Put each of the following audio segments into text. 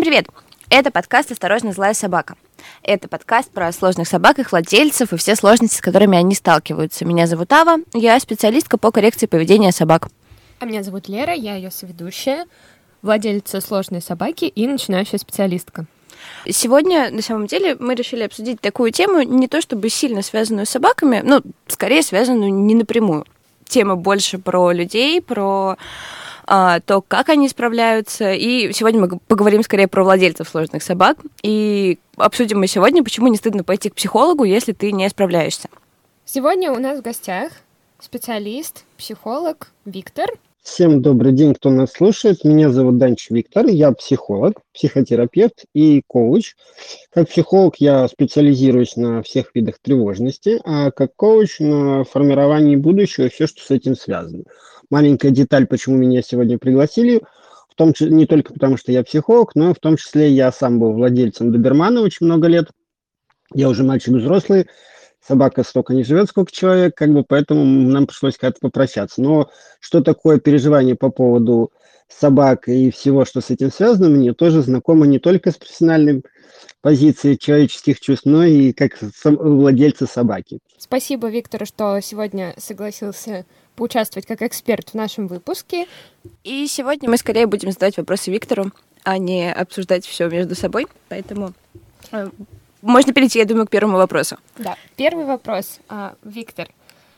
Всем привет! Это подкаст «Осторожно, злая собака». Это подкаст про сложных собак, их владельцев и все сложности, с которыми они сталкиваются. Меня зовут Ава, я специалистка по коррекции поведения собак. А меня зовут Лера, я ее соведущая, владельца сложной собаки и начинающая специалистка. Сегодня, на самом деле, мы решили обсудить такую тему, не то чтобы сильно связанную с собаками, но скорее связанную не напрямую. Тема больше про людей, про то, как они справляются. И сегодня мы поговорим скорее про владельцев сложных собак. И обсудим мы сегодня, почему не стыдно пойти к психологу, если ты не справляешься. Сегодня у нас в гостях специалист, психолог Виктор. Всем добрый день, кто нас слушает. Меня зовут Данч Виктор, я психолог, психотерапевт и коуч. Как психолог я специализируюсь на всех видах тревожности, а как коуч на формировании будущего и все, что с этим связано. Маленькая деталь, почему меня сегодня пригласили, в том числе не только потому, что я психолог, но в том числе я сам был владельцем добермана очень много лет. Я уже мальчик взрослый, собака столько не живет, сколько человек, как бы, поэтому нам пришлось как-то попрощаться. Но что такое переживание по поводу собак и всего, что с этим связано, мне тоже знакомо не только с профессиональной позиции человеческих чувств, но и как владельца собаки. Спасибо, Виктор, что сегодня согласился поучаствовать как эксперт в нашем выпуске. И сегодня мы скорее будем задавать вопросы Виктору, а не обсуждать все между собой. Поэтому э, можно перейти, я думаю, к первому вопросу. Да, первый вопрос. А, Виктор,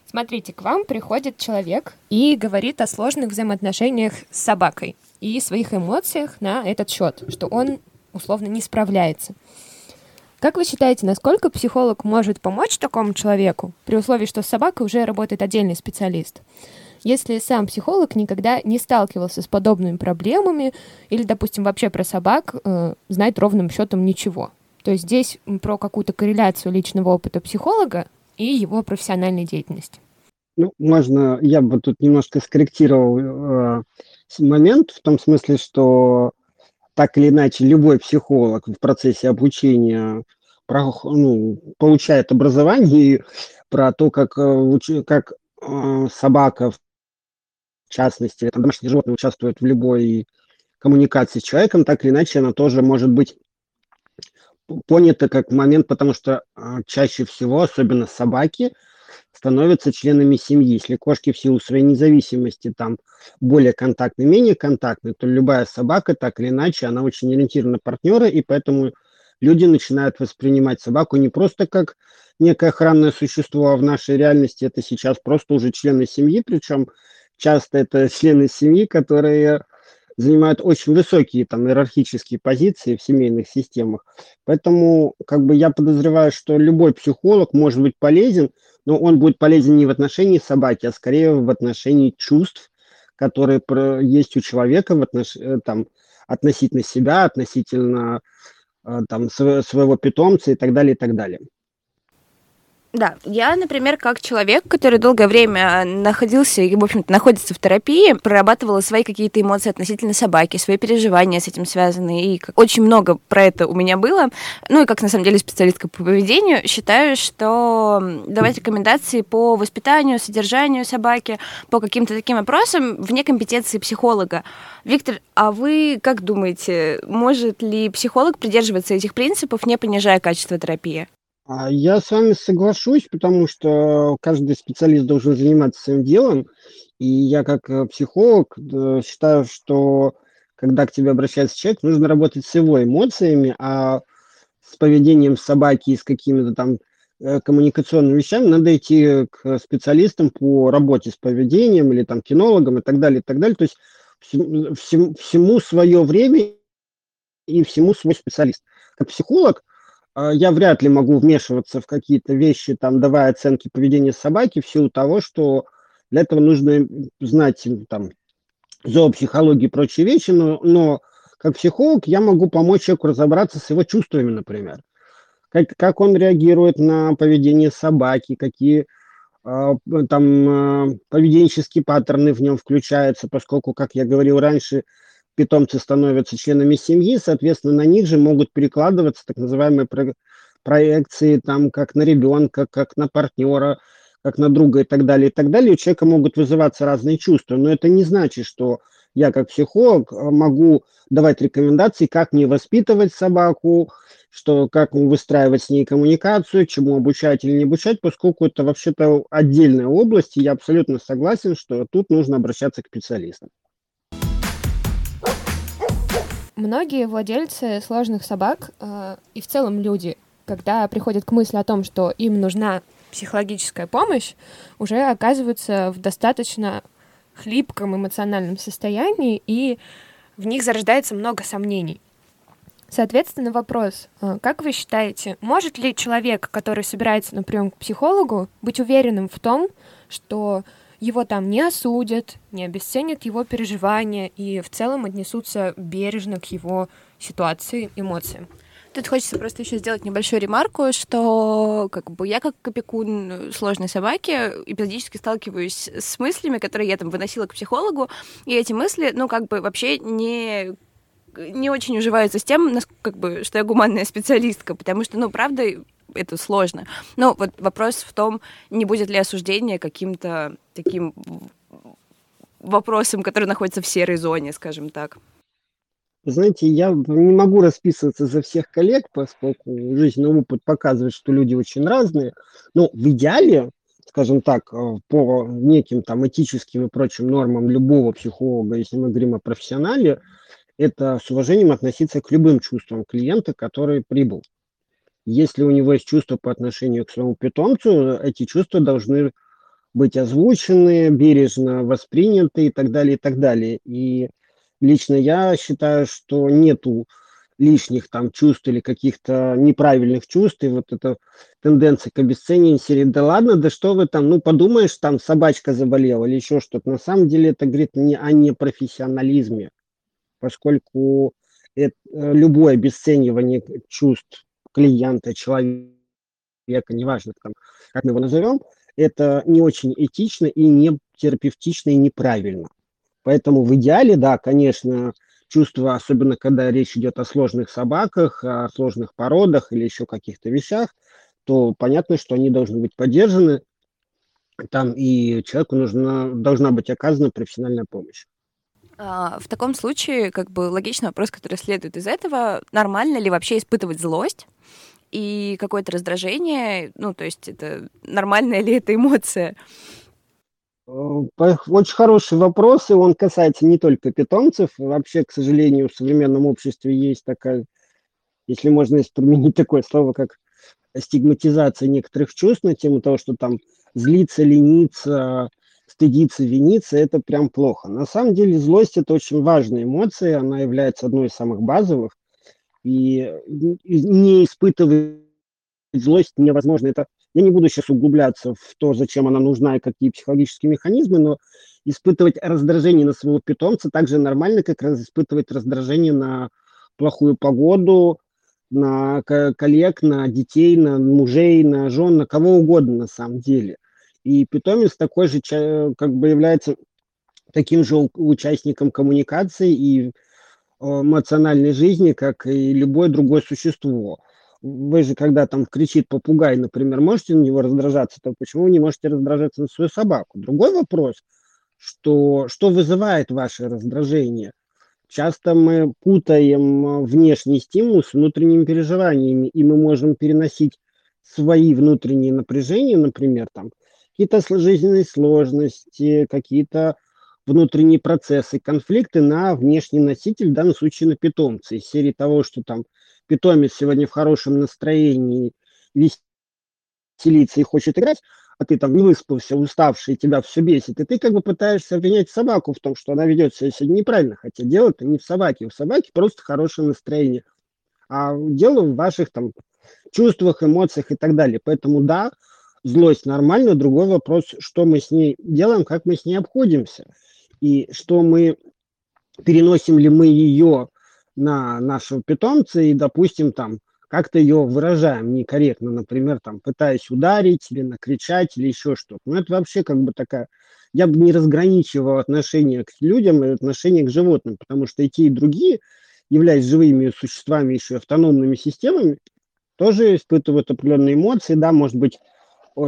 смотрите, к вам приходит человек и говорит о сложных взаимоотношениях с собакой и своих эмоциях на этот счет, что он условно не справляется. Как вы считаете, насколько психолог может помочь такому человеку, при условии, что с собакой уже работает отдельный специалист? Если сам психолог никогда не сталкивался с подобными проблемами или, допустим, вообще про собак э, знает ровным счетом ничего. То есть здесь про какую-то корреляцию личного опыта психолога и его профессиональной деятельности. Ну, можно, я бы тут немножко скорректировал э, момент в том смысле, что так или иначе любой психолог в процессе обучения про, ну, получает образование про то, как, э, как э, собака, в частности, там, домашние животные участвуют в любой коммуникации с человеком, так или иначе она тоже может быть понята как момент, потому что э, чаще всего, особенно собаки, становятся членами семьи. Если кошки в силу своей независимости там более контактны, менее контактны, то любая собака, так или иначе, она очень ориентирована на партнера, и поэтому люди начинают воспринимать собаку не просто как некое охранное существо, а в нашей реальности это сейчас просто уже члены семьи, причем часто это члены семьи, которые занимают очень высокие там иерархические позиции в семейных системах. Поэтому как бы я подозреваю, что любой психолог может быть полезен, но он будет полезен не в отношении собаки, а скорее в отношении чувств, которые есть у человека в отнош... Э, там, относительно себя, относительно э, там, своего питомца и так далее, и так далее. Да, я, например, как человек, который долгое время находился и, в общем-то, находится в терапии, прорабатывала свои какие-то эмоции относительно собаки, свои переживания с этим связаны, и очень много про это у меня было. Ну и как, на самом деле, специалистка по поведению, считаю, что давать рекомендации по воспитанию, содержанию собаки, по каким-то таким вопросам вне компетенции психолога. Виктор, а вы как думаете, может ли психолог придерживаться этих принципов, не понижая качество терапии? А я с вами соглашусь, потому что каждый специалист должен заниматься своим делом. И я как э, психолог э, считаю, что когда к тебе обращается человек, нужно работать с его эмоциями, а с поведением собаки и с какими-то там э, коммуникационными вещами надо идти к специалистам по работе с поведением или там кинологам и так далее, и так далее. То есть всему, всему свое время и всему свой специалист. Как психолог я вряд ли могу вмешиваться в какие-то вещи, там, давая оценки поведения собаки, в силу того, что для этого нужно знать там, зоопсихологию и прочие вещи, но, но как психолог я могу помочь человеку разобраться с его чувствами, например. Как, как он реагирует на поведение собаки, какие э, там э, поведенческие паттерны в нем включаются, поскольку, как я говорил раньше, питомцы становятся членами семьи, соответственно, на них же могут перекладываться так называемые про проекции, там, как на ребенка, как на партнера, как на друга и так далее, и так далее. У человека могут вызываться разные чувства, но это не значит, что я как психолог могу давать рекомендации, как мне воспитывать собаку, что как выстраивать с ней коммуникацию, чему обучать или не обучать, поскольку это вообще-то отдельная область, и я абсолютно согласен, что тут нужно обращаться к специалистам. Многие владельцы сложных собак э, и в целом люди, когда приходят к мысли о том, что им нужна психологическая помощь, уже оказываются в достаточно хлипком эмоциональном состоянии, и в них зарождается много сомнений. Соответственно, вопрос, э, как вы считаете, может ли человек, который собирается на прием к психологу, быть уверенным в том, что его там не осудят, не обесценят его переживания и в целом отнесутся бережно к его ситуации, эмоциям. Тут хочется просто еще сделать небольшую ремарку, что как бы я как опекун сложной собаки эпизодически сталкиваюсь с мыслями, которые я там выносила к психологу, и эти мысли, ну, как бы вообще не не очень уживаются с тем, как бы, что я гуманная специалистка, потому что, ну, правда, это сложно. Но вот вопрос в том, не будет ли осуждение каким-то таким вопросом, который находится в серой зоне, скажем так. Знаете, я не могу расписываться за всех коллег, поскольку жизненный опыт показывает, что люди очень разные. Но в идеале, скажем так, э, по неким там этическим и прочим нормам любого психолога, если мы говорим о профессионале, это с уважением относиться к любым чувствам клиента, который прибыл. Если у него есть чувства по отношению к своему питомцу, эти чувства должны быть озвучены, бережно восприняты и так далее, и так далее. И лично я считаю, что нету лишних там чувств или каких-то неправильных чувств, и вот эта тенденция к обесцениванию серии, да ладно, да что вы там, ну подумаешь, там собачка заболела или еще что-то. На самом деле это говорит не о непрофессионализме, поскольку это, любое обесценивание чувств клиента, человека, неважно, там, как мы его назовем, это не очень этично и не терапевтично и неправильно. Поэтому в идеале, да, конечно, чувства, особенно когда речь идет о сложных собаках, о сложных породах или еще каких-то вещах, то понятно, что они должны быть поддержаны, там и человеку нужна, должна быть оказана профессиональная помощь. А, в таком случае, как бы логичный вопрос, который следует из этого, нормально ли вообще испытывать злость и какое-то раздражение, ну, то есть это нормальная ли это эмоция? Э, очень хороший вопрос, и он касается не только питомцев. Вообще, к сожалению, в современном обществе есть такая, если можно применить такое слово, как стигматизация некоторых чувств на тему того, что там злиться, лениться, стыдиться, виниться, это прям плохо. На самом деле злость – это очень важная эмоция, она является одной из самых базовых, и не испытывать злость невозможно. Это я не буду сейчас углубляться в то, зачем она нужна и какие психологические механизмы, но испытывать раздражение на своего питомца так же нормально, как раз испытывать раздражение на плохую погоду, на коллег, на детей, на мужей, на жен, на кого угодно на самом деле. И питомец такой же как бы является таким же участником коммуникации и э, эмоциональной жизни, как и любое другое существо вы же, когда там кричит попугай, например, можете на него раздражаться, то почему вы не можете раздражаться на свою собаку? Другой вопрос, что, что вызывает ваше раздражение? Часто мы путаем внешний стимул с внутренними переживаниями, и мы можем переносить свои внутренние напряжения, например, там, какие-то жизненные сложности, какие-то внутренние процессы, конфликты на внешний носитель, в данном случае на питомца. Из серии того, что там питомец сегодня в хорошем настроении, веселится и хочет играть, а ты там не выспался, уставший, тебя все бесит, и ты как бы пытаешься обвинять собаку в том, что она ведет себя сегодня неправильно, хотя дело-то не в собаке, у собаки просто хорошее настроение, а дело в ваших там чувствах, эмоциях и так далее. Поэтому да, злость нормально, другой вопрос, что мы с ней делаем, как мы с ней обходимся, и что мы переносим ли мы ее на нашего питомца и, допустим, там как-то ее выражаем некорректно, например, там пытаясь ударить или накричать или еще что-то. Ну, это вообще как бы такая... Я бы не разграничивал отношение к людям и отношение к животным, потому что и те, и другие, являясь живыми существами, еще автономными системами, тоже испытывают определенные эмоции, да, может быть,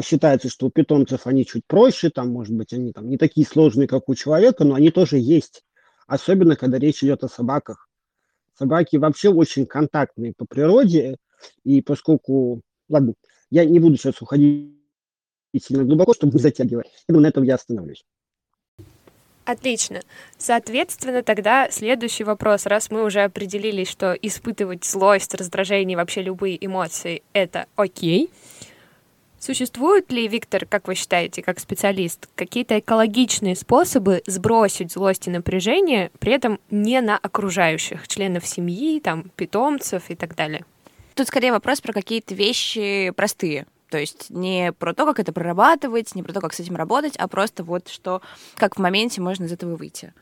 считается, что у питомцев они чуть проще, там, может быть, они там не такие сложные, как у человека, но они тоже есть особенно когда речь идет о собаках. Собаки вообще очень контактные по природе, и поскольку, ладно, я не буду сейчас уходить сильно глубоко, чтобы не затягивать, я на этом я остановлюсь. Отлично. Соответственно, тогда следующий вопрос. Раз мы уже определились, что испытывать злость, раздражение, вообще любые эмоции — это окей, Существуют ли, Виктор, как вы считаете, как специалист, какие-то экологичные способы сбросить злость и напряжение, при этом не на окружающих, членов семьи, там, питомцев и так далее? Тут скорее вопрос про какие-то вещи простые. То есть не про то, как это прорабатывать, не про то, как с этим работать, а просто вот что, как в моменте можно из этого выйти.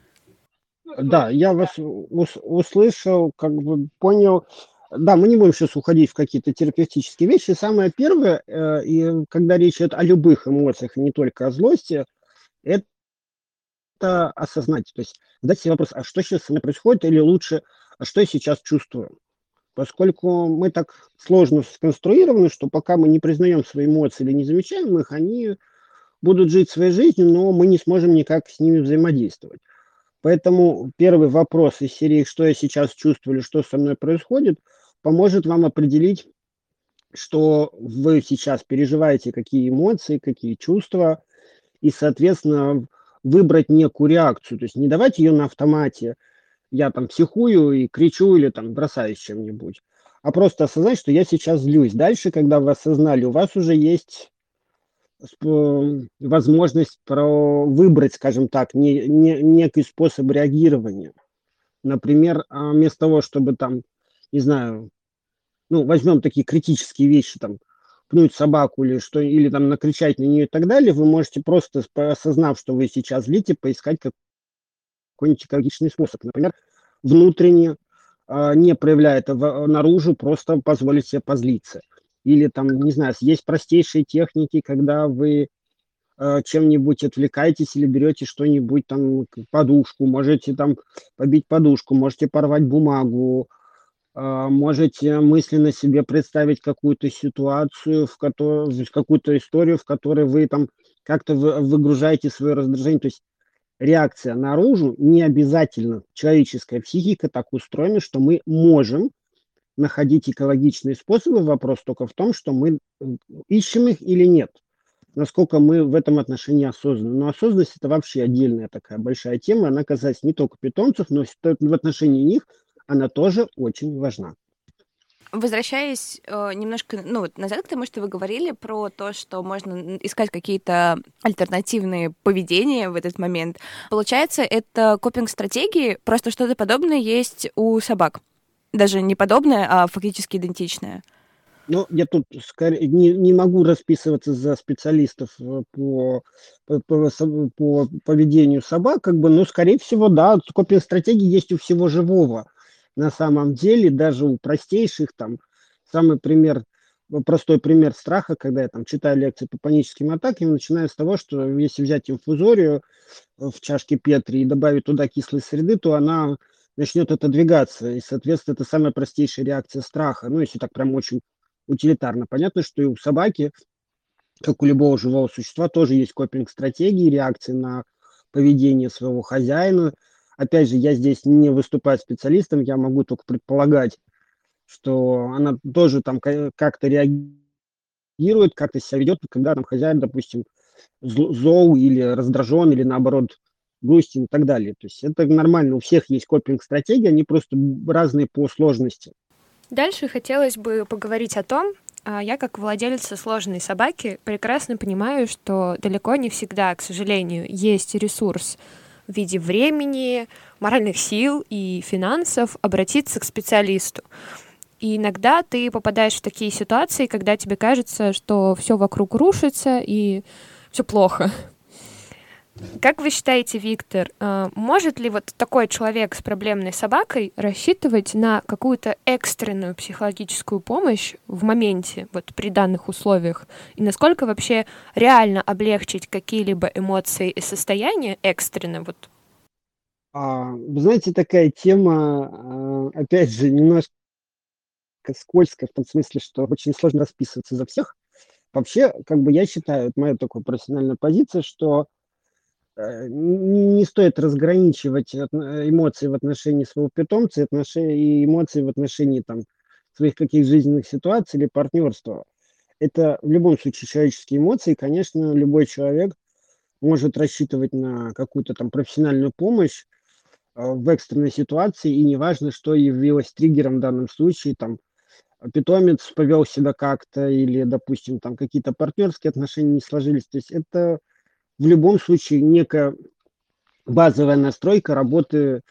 Да, я вас услышал, как бы понял. Да, мы не будем сейчас уходить в какие-то терапевтические вещи. Самое первое, э, и когда речь идет о любых эмоциях, не только о злости, это осознать. То есть задать себе вопрос, а что сейчас со мной происходит, или лучше, а что я сейчас чувствую. Поскольку мы так сложно сконструированы, что пока мы не признаем свои эмоции или не замечаем их, они будут жить своей жизнью, но мы не сможем никак с ними взаимодействовать. Поэтому первый вопрос из серии «Что я сейчас чувствую» или «Что со мной происходит?» – поможет вам определить, что вы сейчас переживаете, какие эмоции, какие чувства, и, соответственно, выбрать некую реакцию. То есть не давать ее на автомате, я там психую и кричу или там бросаюсь чем-нибудь, а просто осознать, что я сейчас злюсь. Дальше, когда вы осознали, у вас уже есть возможность про выбрать, скажем так, не, не, некий способ реагирования. Например, а, вместо того, чтобы там не знаю, ну, возьмем такие критические вещи, там, пнуть собаку или что, или там накричать на нее и так далее, вы можете просто, осознав, что вы сейчас злите, поискать какой-нибудь экологичный способ. Например, внутренне, э, не проявляя это наружу, просто позволить себе позлиться. Или там, не знаю, есть простейшие техники, когда вы э, чем-нибудь отвлекаетесь или берете что-нибудь там, подушку, можете там побить подушку, можете порвать бумагу, а, можете мысленно себе представить какую-то ситуацию, в которой, какую-то историю, в которой вы там как-то выгружаете свое раздражение. То есть реакция наружу не обязательно. Человеческая психика так устроена, что мы можем находить экологичные способы. Вопрос только в том, что мы ищем их или нет. Насколько мы в этом отношении осознаны. Но осознанность – это вообще отдельная такая большая тема. Она касается не только питомцев, но в отношении них – она тоже очень важна. Возвращаясь э, немножко ну, вот назад к тому, что вы говорили про то, что можно искать какие-то альтернативные поведения в этот момент, получается, это копинг-стратегии, просто что-то подобное есть у собак. Даже не подобное, а фактически идентичное. Ну, я тут скорее не, не могу расписываться за специалистов э, по, по, по, по поведению собак, как бы, но, скорее всего, да, копинг-стратегии есть у всего живого на самом деле даже у простейших там самый пример простой пример страха, когда я там читаю лекции по паническим атакам, начинаю с того, что если взять инфузорию в чашке Петри и добавить туда кислой среды, то она начнет отодвигаться. И, соответственно, это самая простейшая реакция страха. Ну, если так прям очень утилитарно. Понятно, что и у собаки, как у любого живого существа, тоже есть копинг-стратегии, реакции на поведение своего хозяина – Опять же, я здесь не выступаю специалистом, я могу только предполагать, что она тоже там как-то реагирует, как-то себя ведет, когда там хозяин, допустим, зол или раздражен, или наоборот грустен и так далее. То есть это нормально, у всех есть копинг-стратегии, они просто разные по сложности. Дальше хотелось бы поговорить о том, а, я как владелица сложной собаки прекрасно понимаю, что далеко не всегда, к сожалению, есть ресурс в виде времени, моральных сил и финансов обратиться к специалисту. И иногда ты попадаешь в такие ситуации, когда тебе кажется, что все вокруг рушится и все плохо. Как вы считаете, Виктор, а, может ли вот такой человек с проблемной собакой рассчитывать на какую-то экстренную психологическую помощь в моменте, вот при данных условиях? И насколько вообще реально облегчить какие-либо эмоции и состояния экстренно? Вот? А, вы знаете, такая тема, а, опять же, немножко скользкая в том смысле, что очень сложно расписываться за всех. Вообще, как бы я считаю, это моя такая профессиональная позиция, что э, не стоит разграничивать эмоции в отношении своего питомца и эмоции в отношении там, своих каких жизненных ситуаций или партнерства. Это в любом случае человеческие эмоции. Конечно, любой человек может рассчитывать на какую-то там профессиональную помощь э, в экстренной ситуации, и неважно, что явилось триггером в данном случае, там, питомец повел себя как-то, или, допустим, там какие-то партнерские отношения не сложились. То есть это в любом случае некая базовая настройка работы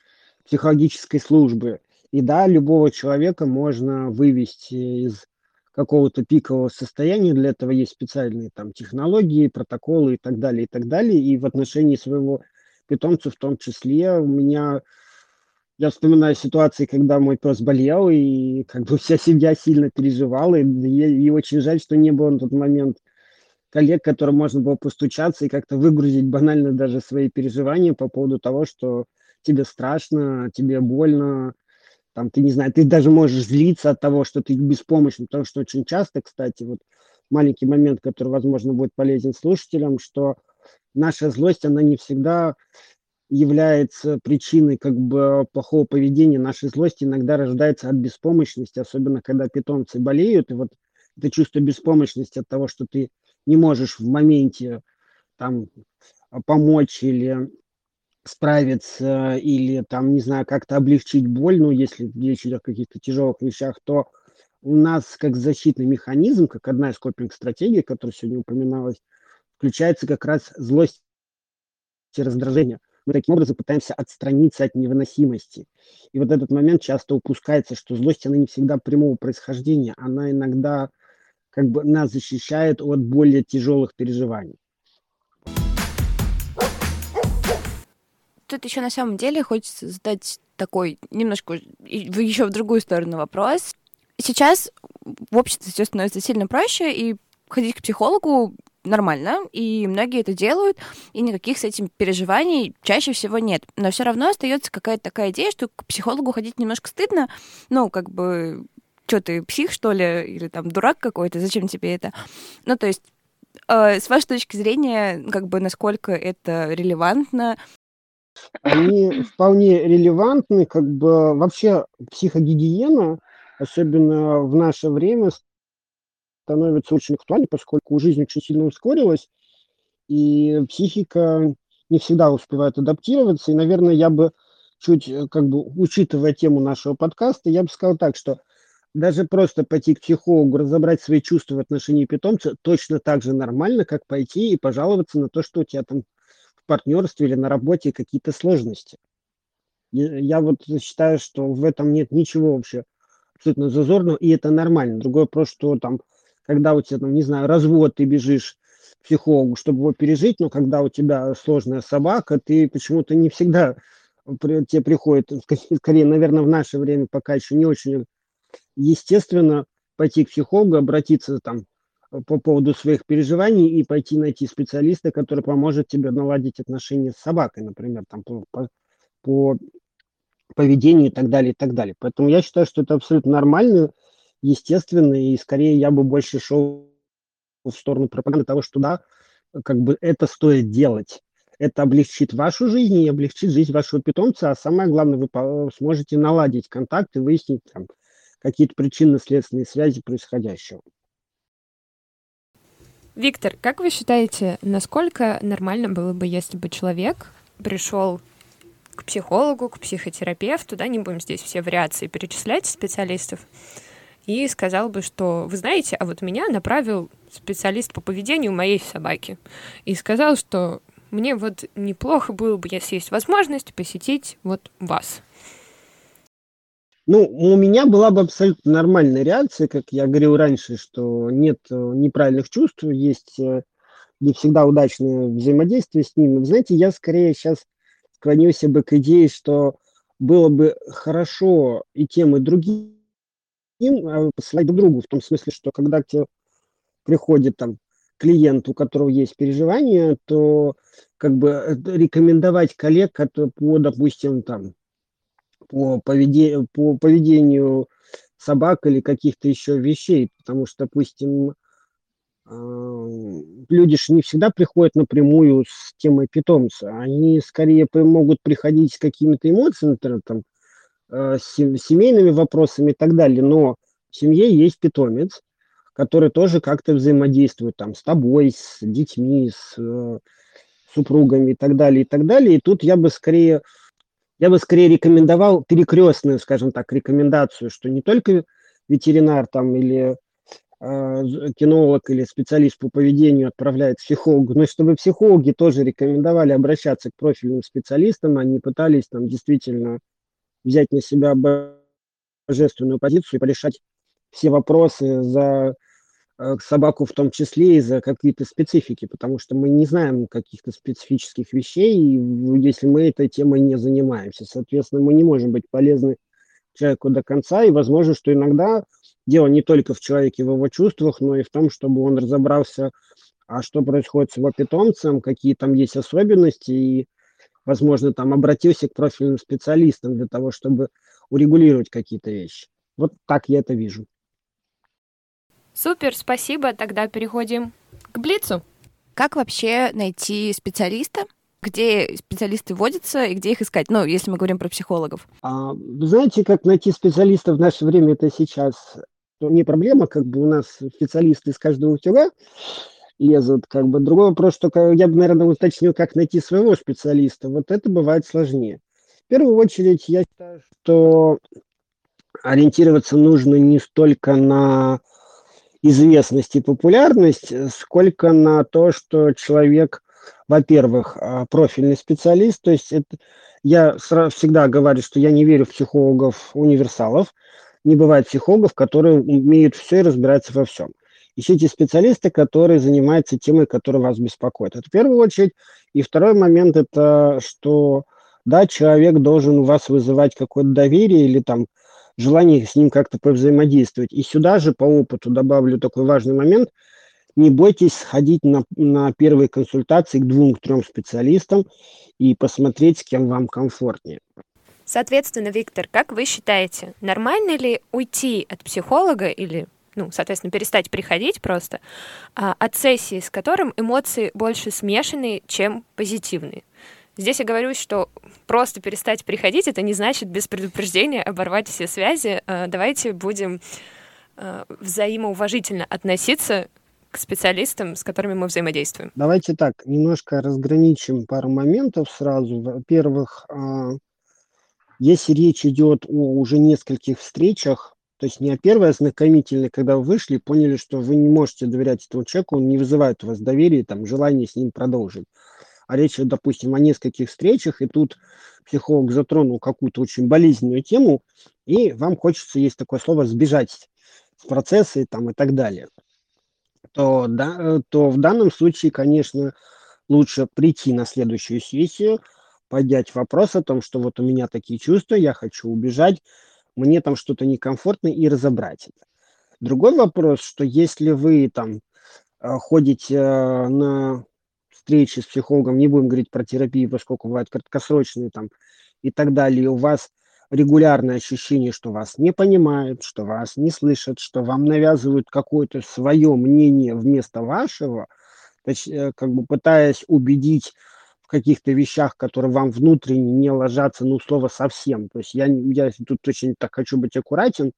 психологической службы. И да, любого человека можно вывести из какого-то пикового состояния, для этого есть специальные там технологии, протоколы и так далее, и так далее. И в отношении своего питомца в том числе у меня, я вспоминаю ситуации, когда мой пес болел, и как бы вся семья сильно переживала, и, и очень жаль, что не было на тот момент коллег, которым можно было постучаться и как-то выгрузить банально даже свои переживания по поводу того, что тебе страшно, тебе больно, там, ты не знаю, ты даже можешь злиться от того, что ты беспомощен, потому что очень часто, кстати, вот маленький момент, который, возможно, будет полезен слушателям, что наша злость, она не всегда является причиной как бы плохого поведения. Наша злость иногда рождается от беспомощности, особенно когда питомцы болеют, и вот это чувство беспомощности от того, что ты не можешь в моменте там помочь или справиться или там, не знаю, как-то облегчить боль, ну, если речь идет о каких-то тяжелых вещах, то у нас как защитный механизм, как одна из копинг-стратегий, которая сегодня упоминалась, включается как раз злость и раздражение. Мы таким образом пытаемся отстраниться от невыносимости. И вот этот момент часто упускается, что злость, она не всегда прямого происхождения, она иногда как бы нас защищает от более тяжелых переживаний. тут еще на самом деле хочется задать такой немножко еще в другую сторону вопрос. Сейчас в обществе все становится сильно проще, и ходить к психологу нормально, и многие это делают, и никаких с этим переживаний чаще всего нет. Но все равно остается какая-то такая идея, что к психологу ходить немножко стыдно, ну, как бы, что ты, псих, что ли, или там дурак какой-то, зачем тебе это? Ну, то есть э, с вашей точки зрения, как бы, насколько это релевантно, они вполне релевантны, как бы вообще психогигиена, особенно в наше время, становится очень актуальной, поскольку жизнь очень сильно ускорилась, и психика не всегда успевает адаптироваться. И, наверное, я бы чуть, э, как бы, учитывая тему нашего подкаста, я бы сказал так, что даже просто пойти к психологу, разобрать свои чувства в отношении питомца точно так же нормально, как пойти и пожаловаться на то, что у тебя там партнерстве или на работе какие-то сложности. Я вот считаю, что в этом нет ничего вообще абсолютно зазорного, и это нормально. Другой вопрос, что там, когда у тебя, там, не знаю, развод, ты бежишь к психологу, чтобы его пережить, но когда у тебя сложная собака, ты почему-то не всегда тебе приходит, скорее, наверное, в наше время пока еще не очень естественно пойти к психологу, обратиться там по поводу своих переживаний и пойти найти специалиста, который поможет тебе наладить отношения с собакой, например, там по, по, по поведению и так далее, и так далее. Поэтому я считаю, что это абсолютно нормально, естественно, и скорее я бы больше шел в сторону пропаганды того, что да, как бы это стоит делать. Это облегчит вашу жизнь и облегчит жизнь вашего питомца, а самое главное, вы сможете наладить контакт и выяснить там, какие-то причинно-следственные связи происходящего. Виктор, как вы считаете, насколько нормально было бы, если бы человек пришел к психологу, к психотерапевту, да, не будем здесь все вариации перечислять специалистов, и сказал бы, что, вы знаете, а вот меня направил специалист по поведению моей собаки, и сказал, что мне вот неплохо было бы, если есть возможность, посетить вот вас. Ну, у меня была бы абсолютно нормальная реакция, как я говорил раньше, что нет э, неправильных чувств, есть э, не всегда удачное взаимодействие с ними. Знаете, я скорее сейчас склонился бы к идее, что было бы хорошо и тем, и другим а, посылать друг другу, в том смысле, что когда к тебе приходит там клиент, у которого есть переживания, то как бы э, рекомендовать коллег, по, допустим, там, по, поведе, по поведению собак или каких-то еще вещей, потому что, допустим, люди же не всегда приходят напрямую с темой питомца. Они скорее могут приходить с какими-то эмоциями, там, э, семейными вопросами и так далее. Но в семье есть питомец, который тоже как-то взаимодействует там с тобой, с детьми, с э, супругами и так далее, и так далее. И тут я бы скорее, я бы скорее рекомендовал перекрестную, скажем так, рекомендацию, что не только ветеринар там или э, кинолог или специалист по поведению отправляет психологу, но чтобы психологи тоже рекомендовали обращаться к профильным специалистам, они пытались там действительно взять на себя божественную позицию и порешать все вопросы за собаку в том числе из-за какие-то специфики, потому что мы не знаем каких-то специфических вещей, если мы этой темой не занимаемся. Соответственно, мы не можем быть полезны человеку до конца, и возможно, что иногда дело не только в человеке, в его чувствах, но и в том, чтобы он разобрался, а что происходит с его питомцем, какие там есть особенности, и, возможно, там обратился к профильным специалистам для того, чтобы урегулировать какие-то вещи. Вот так я это вижу. Супер, спасибо. Тогда переходим к Блицу. Как вообще найти специалиста? Где специалисты водятся и где их искать? Ну, если мы говорим про психологов. А, вы знаете, как найти специалиста в наше время это сейчас не проблема, как бы у нас специалисты из каждого утюга лезут, как бы. Другой вопрос, что я бы, наверное, уточнил, как найти своего специалиста. Вот это бывает сложнее. В первую очередь, я считаю, что ориентироваться нужно не столько на известность и популярность, э, сколько на то, что человек, во-первых, а, профильный специалист, то есть это, я всегда говорю, что я не верю в психологов-универсалов, не бывает психологов, которые умеют все и разбираются во всем. Ищите специалисты, которые занимаются темой, которая вас беспокоит. Это в первую очередь. И второй момент – это что, да, человек должен у вас вызывать какое-то доверие или там желание с ним как-то повзаимодействовать. И сюда же по опыту добавлю такой важный момент. Не бойтесь сходить на, на первые консультации к двум-трем специалистам и посмотреть, с кем вам комфортнее. Соответственно, Виктор, как вы считаете, нормально ли уйти от психолога или ну, соответственно, перестать приходить просто, а, от сессии, с которым эмоции больше смешанные, чем позитивные. Здесь я говорю, что просто перестать приходить, это не значит без предупреждения оборвать все связи. А, давайте будем а, взаимоуважительно относиться к специалистам, с которыми мы взаимодействуем. Давайте так, немножко разграничим пару моментов сразу. Во-первых, а, если речь идет о уже нескольких встречах, то есть не о первой ознакомительной, когда вы вышли, поняли, что вы не можете доверять этому человеку, он не вызывает у вас доверия, там, желания с ним продолжить а речь, допустим, о нескольких встречах, и тут психолог затронул какую-то очень болезненную тему, и вам хочется, есть такое слово, сбежать с процесса и, там, и так далее, то, да, то в данном случае, конечно, лучше прийти на следующую сессию, поднять вопрос о том, что вот у меня такие чувства, я хочу убежать, мне там что-то некомфортно и разобрать это. Другой вопрос, что если вы там э, ходите э, на встречи с психологом, не будем говорить про терапию, поскольку бывают краткосрочные там и так далее, у вас регулярное ощущение, что вас не понимают, что вас не слышат, что вам навязывают какое-то свое мнение вместо вашего, э, как бы пытаясь убедить в каких-то вещах, которые вам внутренне не ложатся, ну, слово совсем. То есть я, я тут очень так хочу быть аккуратен,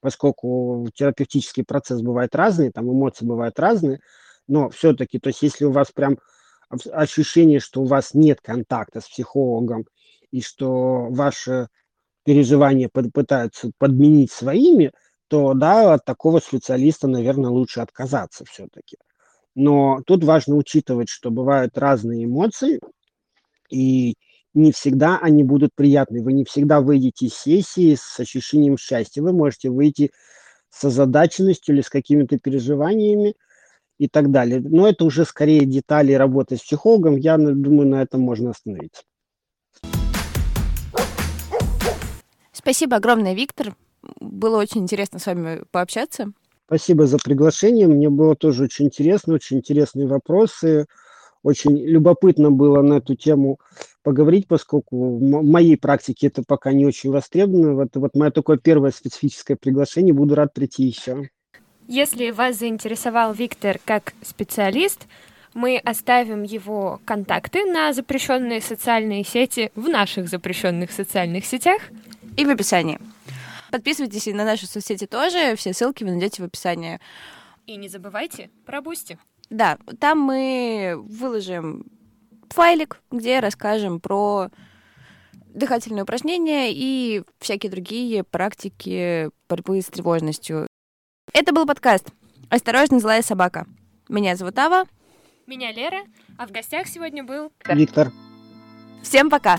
поскольку терапевтический процесс бывает разный, там эмоции бывают разные, но все-таки, то есть если у вас прям ощущение, что у вас нет контакта с психологом и что ваши переживания пытаются подменить своими, то да, от такого специалиста, наверное, лучше отказаться все-таки. Но тут важно учитывать, что бывают разные эмоции, и не всегда они будут приятны. Вы не всегда выйдете из сессии с ощущением счастья. Вы можете выйти с озадаченностью или с какими-то переживаниями, и так далее. Но это уже скорее детали работы с психологом. Я думаю, на этом можно остановиться. Спасибо огромное, Виктор. Было очень интересно с вами пообщаться. Спасибо за приглашение. Мне было тоже очень интересно, очень интересные вопросы. Очень любопытно было на эту тему поговорить, поскольку в моей практике это пока не очень востребовано. Вот, вот мое такое первое специфическое приглашение. Буду рад прийти еще. Если вас заинтересовал Виктор как специалист, мы оставим его контакты на запрещенные социальные сети в наших запрещенных социальных сетях. И в описании. Подписывайтесь и на наши соцсети тоже, все ссылки вы найдете в описании. И не забывайте про Boosty. Да, там мы выложим файлик, где расскажем про дыхательные упражнения и всякие другие практики борьбы с тревожностью. Это был подкаст «Осторожно, злая собака». Меня зовут Ава. Меня Лера, а в гостях сегодня был... Виктор. Всем пока!